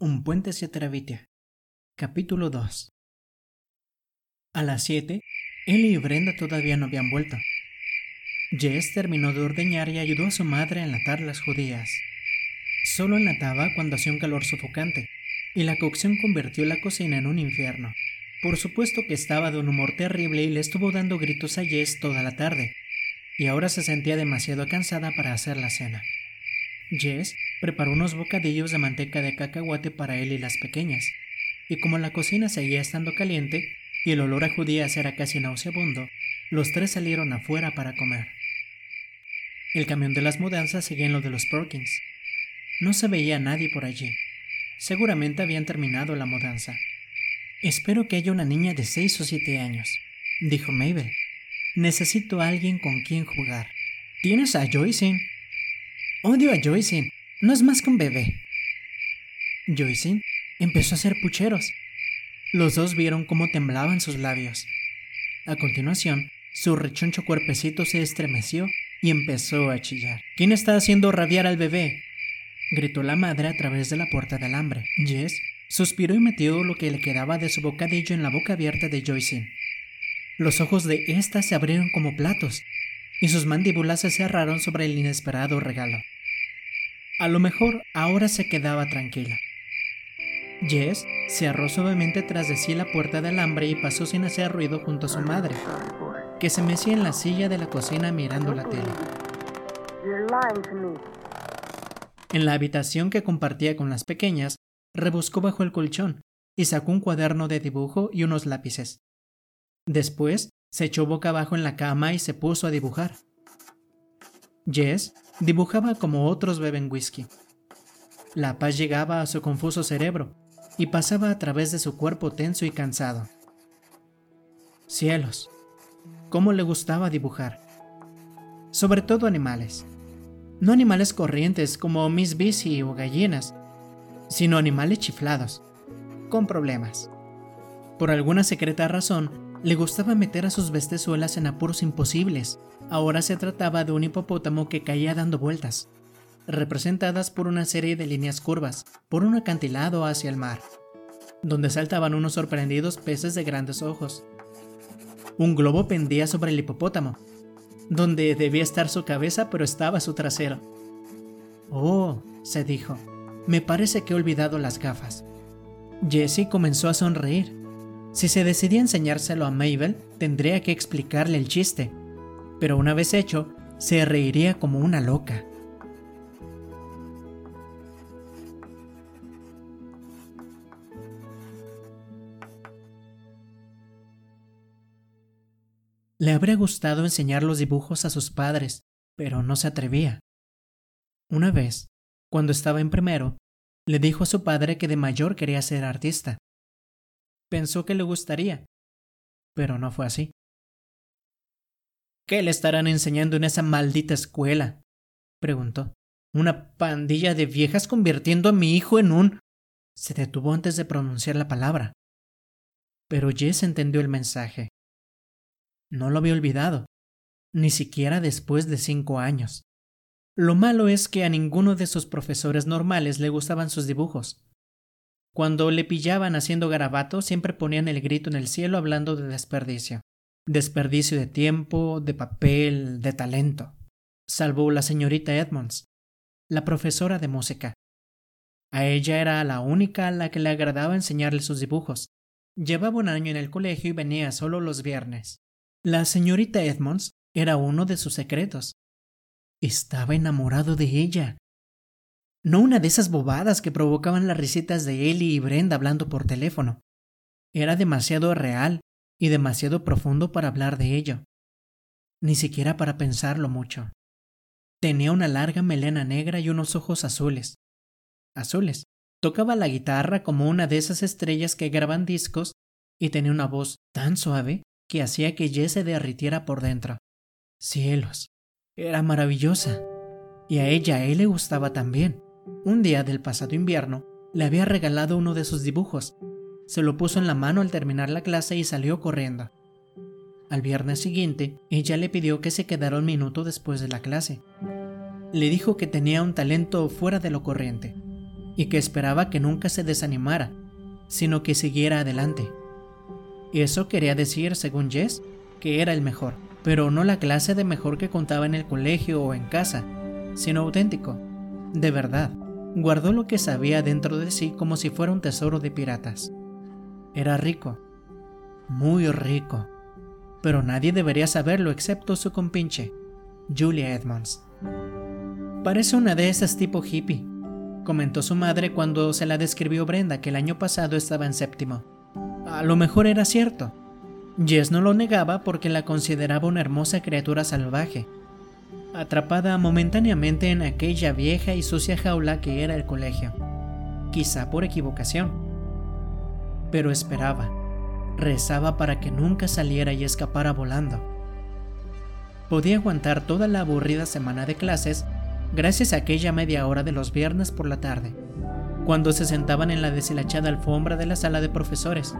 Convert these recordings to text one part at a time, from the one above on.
Un puente hacia. Capítulo 2 A las 7, Ellie y Brenda todavía no habían vuelto. Jess terminó de ordeñar y ayudó a su madre a enlatar las judías. Solo enlataba cuando hacía un calor sofocante, y la cocción convirtió la cocina en un infierno. Por supuesto que estaba de un humor terrible y le estuvo dando gritos a Jess toda la tarde, y ahora se sentía demasiado cansada para hacer la cena. Jess preparó unos bocadillos de manteca de cacahuate para él y las pequeñas, y como la cocina seguía estando caliente y el olor a judías era casi nauseabundo, los tres salieron afuera para comer. El camión de las mudanzas seguía en lo de los Perkins. No se veía a nadie por allí. Seguramente habían terminado la mudanza. Espero que haya una niña de seis o siete años, dijo Mabel. Necesito a alguien con quien jugar. ¿Tienes a Joyce? Odio a Joyce. No es más que un bebé. Joyce empezó a hacer pucheros. Los dos vieron cómo temblaban sus labios. A continuación, su rechoncho cuerpecito se estremeció y empezó a chillar. ¿Quién está haciendo rabiar al bebé? gritó la madre a través de la puerta de alambre. Jess suspiró y metió lo que le quedaba de su bocadillo en la boca abierta de Joyce. Los ojos de ésta se abrieron como platos y sus mandíbulas se cerraron sobre el inesperado regalo. A lo mejor ahora se quedaba tranquila. Jess cerró suavemente tras de sí la puerta de alambre y pasó sin hacer ruido junto a su madre, que se mecía en la silla de la cocina mirando la tele. En la habitación que compartía con las pequeñas, rebuscó bajo el colchón y sacó un cuaderno de dibujo y unos lápices. Después se echó boca abajo en la cama y se puso a dibujar. Jess dibujaba como otros beben whisky. La paz llegaba a su confuso cerebro y pasaba a través de su cuerpo tenso y cansado. Cielos, cómo le gustaba dibujar. Sobre todo animales. No animales corrientes como Miss Busy o gallinas, sino animales chiflados, con problemas. Por alguna secreta razón, le gustaba meter a sus bestezuelas en apuros imposibles. Ahora se trataba de un hipopótamo que caía dando vueltas, representadas por una serie de líneas curvas, por un acantilado hacia el mar, donde saltaban unos sorprendidos peces de grandes ojos. Un globo pendía sobre el hipopótamo, donde debía estar su cabeza pero estaba su trasero. Oh, se dijo, me parece que he olvidado las gafas. Jessie comenzó a sonreír. Si se decidía enseñárselo a Mabel, tendría que explicarle el chiste, pero una vez hecho, se reiría como una loca. Le habría gustado enseñar los dibujos a sus padres, pero no se atrevía. Una vez, cuando estaba en primero, le dijo a su padre que de mayor quería ser artista. Pensó que le gustaría, pero no fue así. ¿Qué le estarán enseñando en esa maldita escuela? preguntó. ¿Una pandilla de viejas convirtiendo a mi hijo en un... Se detuvo antes de pronunciar la palabra. Pero Jess entendió el mensaje. No lo había olvidado, ni siquiera después de cinco años. Lo malo es que a ninguno de sus profesores normales le gustaban sus dibujos. Cuando le pillaban haciendo garabato, siempre ponían el grito en el cielo hablando de desperdicio. Desperdicio de tiempo, de papel, de talento. Salvo la señorita Edmonds, la profesora de música. A ella era la única a la que le agradaba enseñarle sus dibujos. Llevaba un año en el colegio y venía solo los viernes. La señorita Edmonds era uno de sus secretos. Estaba enamorado de ella. No una de esas bobadas que provocaban las risitas de Ellie y Brenda hablando por teléfono. Era demasiado real y demasiado profundo para hablar de ello. Ni siquiera para pensarlo mucho. Tenía una larga melena negra y unos ojos azules. Azules. Tocaba la guitarra como una de esas estrellas que graban discos y tenía una voz tan suave que hacía que Jess se derritiera por dentro. Cielos. Era maravillosa. Y a ella él le gustaba también. Un día del pasado invierno, le había regalado uno de sus dibujos. Se lo puso en la mano al terminar la clase y salió corriendo. Al viernes siguiente, ella le pidió que se quedara un minuto después de la clase. Le dijo que tenía un talento fuera de lo corriente y que esperaba que nunca se desanimara, sino que siguiera adelante. Eso quería decir, según Jess, que era el mejor, pero no la clase de mejor que contaba en el colegio o en casa, sino auténtico, de verdad. Guardó lo que sabía dentro de sí como si fuera un tesoro de piratas. Era rico, muy rico, pero nadie debería saberlo excepto su compinche, Julia Edmonds. Parece una de esas tipo hippie, comentó su madre cuando se la describió Brenda que el año pasado estaba en séptimo. A lo mejor era cierto. Jess no lo negaba porque la consideraba una hermosa criatura salvaje, atrapada momentáneamente en aquella vieja y sucia jaula que era el colegio, quizá por equivocación. Pero esperaba, rezaba para que nunca saliera y escapara volando. Podía aguantar toda la aburrida semana de clases gracias a aquella media hora de los viernes por la tarde, cuando se sentaban en la deshilachada alfombra de la sala de profesores.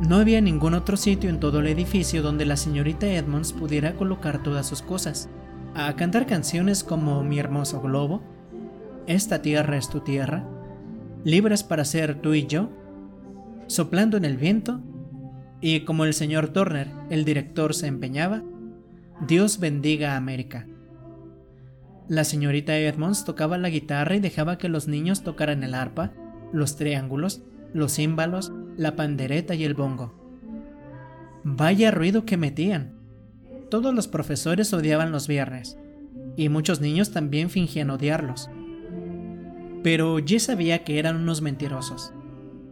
No había ningún otro sitio en todo el edificio donde la señorita Edmonds pudiera colocar todas sus cosas a cantar canciones como Mi hermoso globo, Esta tierra es tu tierra, Libres para ser tú y yo, Soplando en el viento, y como el señor Turner, el director, se empeñaba, Dios bendiga a América. La señorita Edmonds tocaba la guitarra y dejaba que los niños tocaran el arpa, los triángulos, los címbalos, la pandereta y el bongo. Vaya ruido que metían. Todos los profesores odiaban los viernes, y muchos niños también fingían odiarlos. Pero Jess sabía que eran unos mentirosos.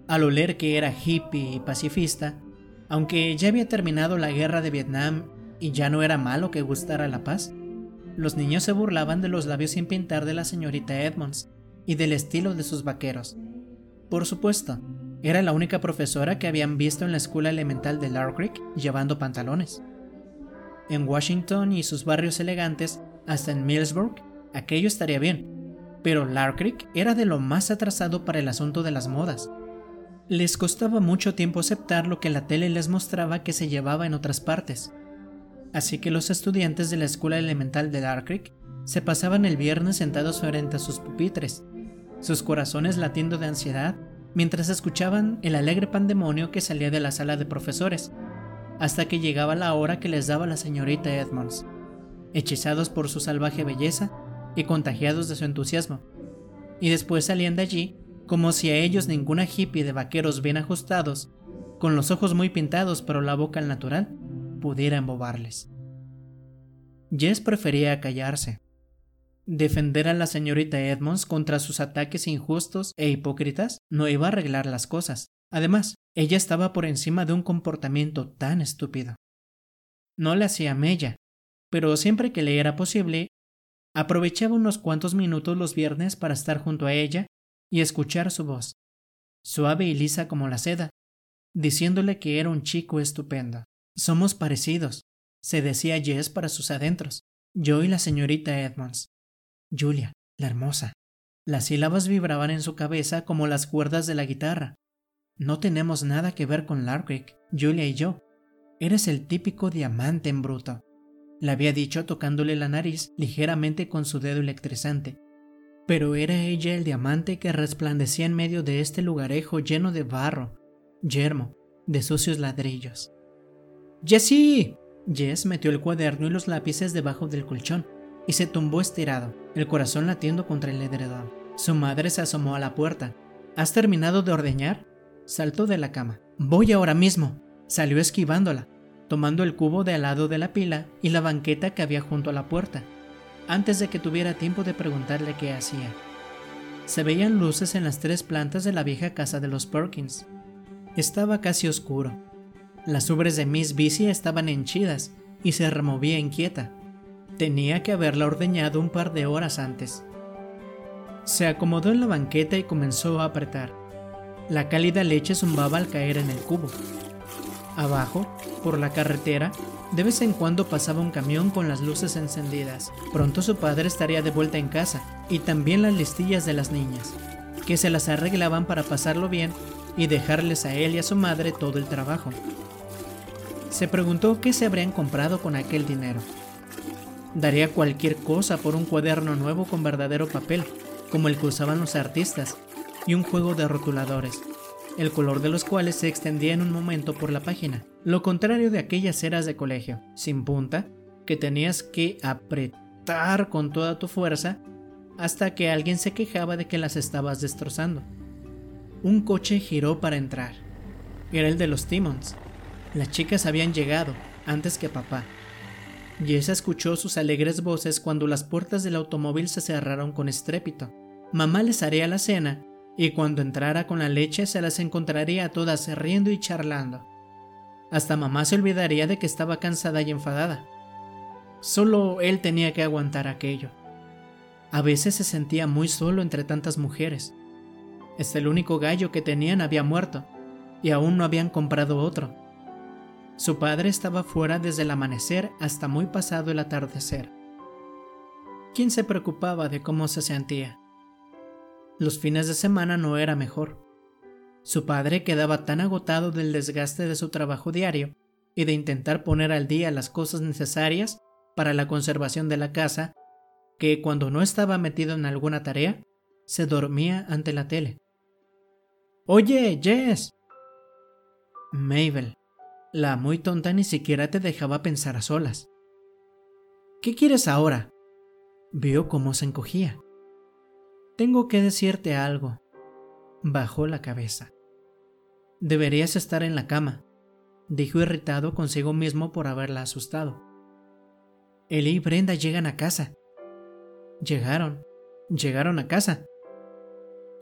Al oler que era hippie y pacifista, aunque ya había terminado la guerra de Vietnam y ya no era malo que gustara la paz, los niños se burlaban de los labios sin pintar de la señorita Edmonds y del estilo de sus vaqueros. Por supuesto, era la única profesora que habían visto en la escuela elemental de Lark Creek llevando pantalones. En Washington y sus barrios elegantes, hasta en Millsburg, aquello estaría bien. Pero Lark era de lo más atrasado para el asunto de las modas. Les costaba mucho tiempo aceptar lo que la tele les mostraba que se llevaba en otras partes. Así que los estudiantes de la escuela elemental de Lark se pasaban el viernes sentados frente a sus pupitres, sus corazones latiendo de ansiedad mientras escuchaban el alegre pandemonio que salía de la sala de profesores, hasta que llegaba la hora que les daba la señorita Edmonds, hechizados por su salvaje belleza y contagiados de su entusiasmo. Y después salían de allí como si a ellos ninguna hippie de vaqueros bien ajustados, con los ojos muy pintados pero la boca al natural, pudiera embobarles. Jess prefería callarse. Defender a la señorita Edmonds contra sus ataques injustos e hipócritas no iba a arreglar las cosas. Además, ella estaba por encima de un comportamiento tan estúpido. No le hacía mella, pero siempre que le era posible, aprovechaba unos cuantos minutos los viernes para estar junto a ella y escuchar su voz, suave y lisa como la seda, diciéndole que era un chico estupendo. Somos parecidos, se decía Jess para sus adentros, yo y la señorita Edmonds. Julia, la hermosa. Las sílabas vibraban en su cabeza como las cuerdas de la guitarra. No tenemos nada que ver con Larkwick, Julia y yo. Eres el típico diamante en bruto. Le había dicho tocándole la nariz ligeramente con su dedo electrizante. Pero era ella el diamante que resplandecía en medio de este lugarejo lleno de barro, yermo, de sucios ladrillos. ¡Jessie! Jess metió el cuaderno y los lápices debajo del colchón y se tumbó estirado, el corazón latiendo contra el edredón. Su madre se asomó a la puerta. ¿Has terminado de ordeñar? Saltó de la cama. Voy ahora mismo. Salió esquivándola, tomando el cubo de al lado de la pila y la banqueta que había junto a la puerta, antes de que tuviera tiempo de preguntarle qué hacía. Se veían luces en las tres plantas de la vieja casa de los Perkins. Estaba casi oscuro. Las ubres de Miss Bici estaban henchidas y se removía inquieta. Tenía que haberla ordeñado un par de horas antes. Se acomodó en la banqueta y comenzó a apretar. La cálida leche zumbaba al caer en el cubo. Abajo, por la carretera, de vez en cuando pasaba un camión con las luces encendidas. Pronto su padre estaría de vuelta en casa, y también las listillas de las niñas, que se las arreglaban para pasarlo bien y dejarles a él y a su madre todo el trabajo. Se preguntó qué se habrían comprado con aquel dinero. Daría cualquier cosa por un cuaderno nuevo con verdadero papel, como el que usaban los artistas, y un juego de rotuladores, el color de los cuales se extendía en un momento por la página, lo contrario de aquellas ceras de colegio, sin punta, que tenías que apretar con toda tu fuerza hasta que alguien se quejaba de que las estabas destrozando. Un coche giró para entrar. Era el de los Timmons. Las chicas habían llegado antes que papá. Jess escuchó sus alegres voces cuando las puertas del automóvil se cerraron con estrépito. Mamá les haría la cena y cuando entrara con la leche se las encontraría a todas riendo y charlando. Hasta mamá se olvidaría de que estaba cansada y enfadada. Solo él tenía que aguantar aquello. A veces se sentía muy solo entre tantas mujeres. Este el único gallo que tenían había muerto, y aún no habían comprado otro. Su padre estaba fuera desde el amanecer hasta muy pasado el atardecer. ¿Quién se preocupaba de cómo se sentía? Los fines de semana no era mejor. Su padre quedaba tan agotado del desgaste de su trabajo diario y de intentar poner al día las cosas necesarias para la conservación de la casa que cuando no estaba metido en alguna tarea, se dormía ante la tele. Oye, Jess. Mabel, la muy tonta ni siquiera te dejaba pensar a solas. ¿Qué quieres ahora? Vio cómo se encogía. Tengo que decirte algo. Bajó la cabeza. Deberías estar en la cama, dijo irritado consigo mismo por haberla asustado. Eli y Brenda llegan a casa. Llegaron, llegaron a casa.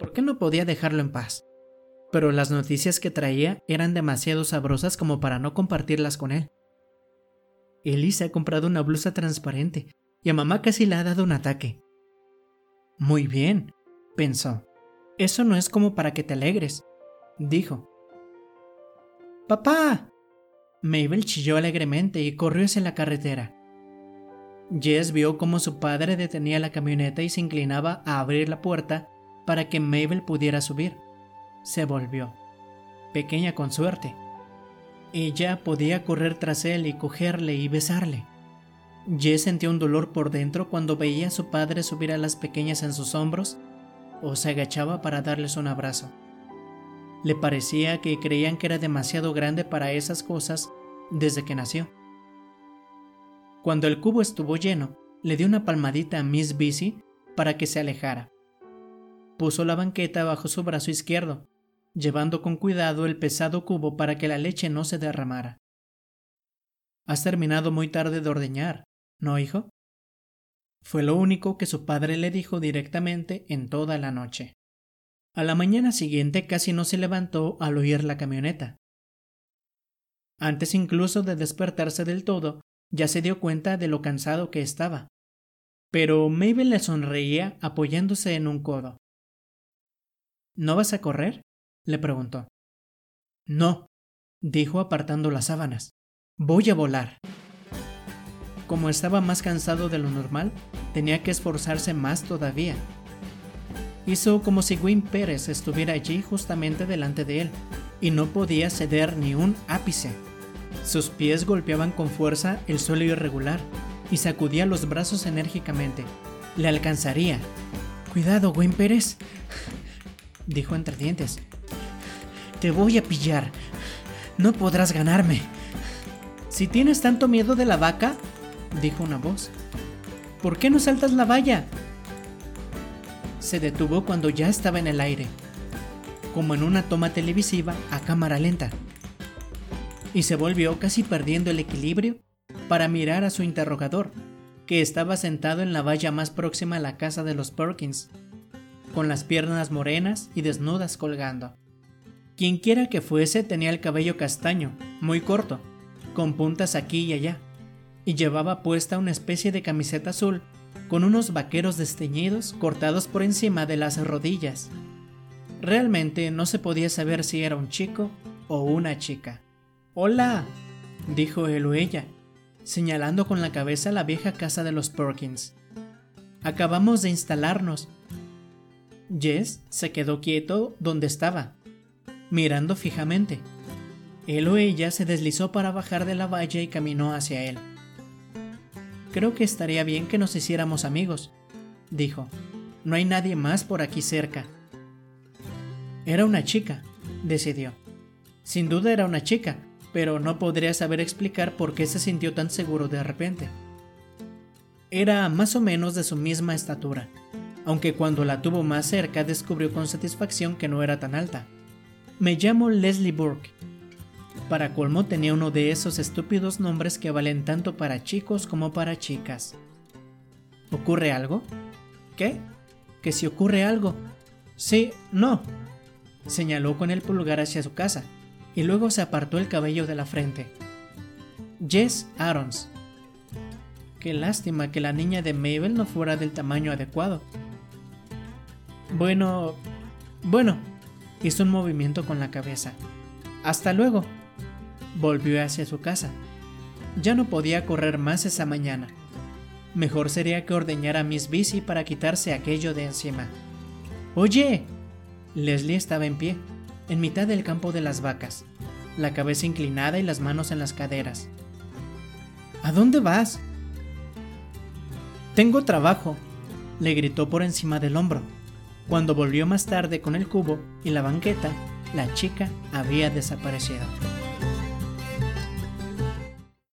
¿Por qué no podía dejarlo en paz? Pero las noticias que traía eran demasiado sabrosas como para no compartirlas con él. Eli se ha comprado una blusa transparente y a mamá casi le ha dado un ataque. Muy bien, pensó. Eso no es como para que te alegres, dijo. ¡Papá! Mabel chilló alegremente y corrió hacia la carretera. Jess vio cómo su padre detenía la camioneta y se inclinaba a abrir la puerta para que Mabel pudiera subir. Se volvió. Pequeña con suerte. Ella podía correr tras él y cogerle y besarle. Jess sentía un dolor por dentro cuando veía a su padre subir a las pequeñas en sus hombros o se agachaba para darles un abrazo. Le parecía que creían que era demasiado grande para esas cosas desde que nació. Cuando el cubo estuvo lleno, le dio una palmadita a Miss Busy para que se alejara. Puso la banqueta bajo su brazo izquierdo, llevando con cuidado el pesado cubo para que la leche no se derramara. Has terminado muy tarde de ordeñar, ¿no, hijo? Fue lo único que su padre le dijo directamente en toda la noche. A la mañana siguiente casi no se levantó al oír la camioneta. Antes incluso de despertarse del todo, ya se dio cuenta de lo cansado que estaba. Pero Mabel le sonreía apoyándose en un codo. ¿No vas a correr? le preguntó. No, dijo apartando las sábanas. Voy a volar. Como estaba más cansado de lo normal, tenía que esforzarse más todavía. Hizo como si Gwyn Pérez estuviera allí justamente delante de él, y no podía ceder ni un ápice. Sus pies golpeaban con fuerza el suelo irregular y sacudía los brazos enérgicamente. Le alcanzaría. Cuidado, Gwen Pérez, dijo entre dientes. Te voy a pillar. No podrás ganarme. Si tienes tanto miedo de la vaca, dijo una voz, ¿por qué no saltas la valla? Se detuvo cuando ya estaba en el aire, como en una toma televisiva a cámara lenta y se volvió casi perdiendo el equilibrio para mirar a su interrogador, que estaba sentado en la valla más próxima a la casa de los Perkins, con las piernas morenas y desnudas colgando. Quienquiera que fuese tenía el cabello castaño, muy corto, con puntas aquí y allá, y llevaba puesta una especie de camiseta azul con unos vaqueros desteñidos cortados por encima de las rodillas. Realmente no se podía saber si era un chico o una chica. Hola, dijo él o ella, señalando con la cabeza la vieja casa de los Perkins. Acabamos de instalarnos. Jess se quedó quieto donde estaba, mirando fijamente. Él o ella se deslizó para bajar de la valla y caminó hacia él. Creo que estaría bien que nos hiciéramos amigos, dijo. No hay nadie más por aquí cerca. Era una chica, decidió. Sin duda era una chica, pero no podría saber explicar por qué se sintió tan seguro de repente. Era más o menos de su misma estatura, aunque cuando la tuvo más cerca descubrió con satisfacción que no era tan alta. Me llamo Leslie Burke. Para colmo tenía uno de esos estúpidos nombres que valen tanto para chicos como para chicas. ¿Ocurre algo? ¿Qué? Que si ocurre algo. Sí, no. Señaló con el pulgar hacia su casa y luego se apartó el cabello de la frente. Jess Arons. Qué lástima que la niña de Mabel no fuera del tamaño adecuado. Bueno, bueno, hizo un movimiento con la cabeza. Hasta luego. Volvió hacia su casa. Ya no podía correr más esa mañana. Mejor sería que ordeñara a Miss Bici para quitarse aquello de encima. ¡Oye! Leslie estaba en pie, en mitad del campo de las vacas, la cabeza inclinada y las manos en las caderas. ¿A dónde vas? Tengo trabajo, le gritó por encima del hombro. Cuando volvió más tarde con el cubo y la banqueta, la chica había desaparecido.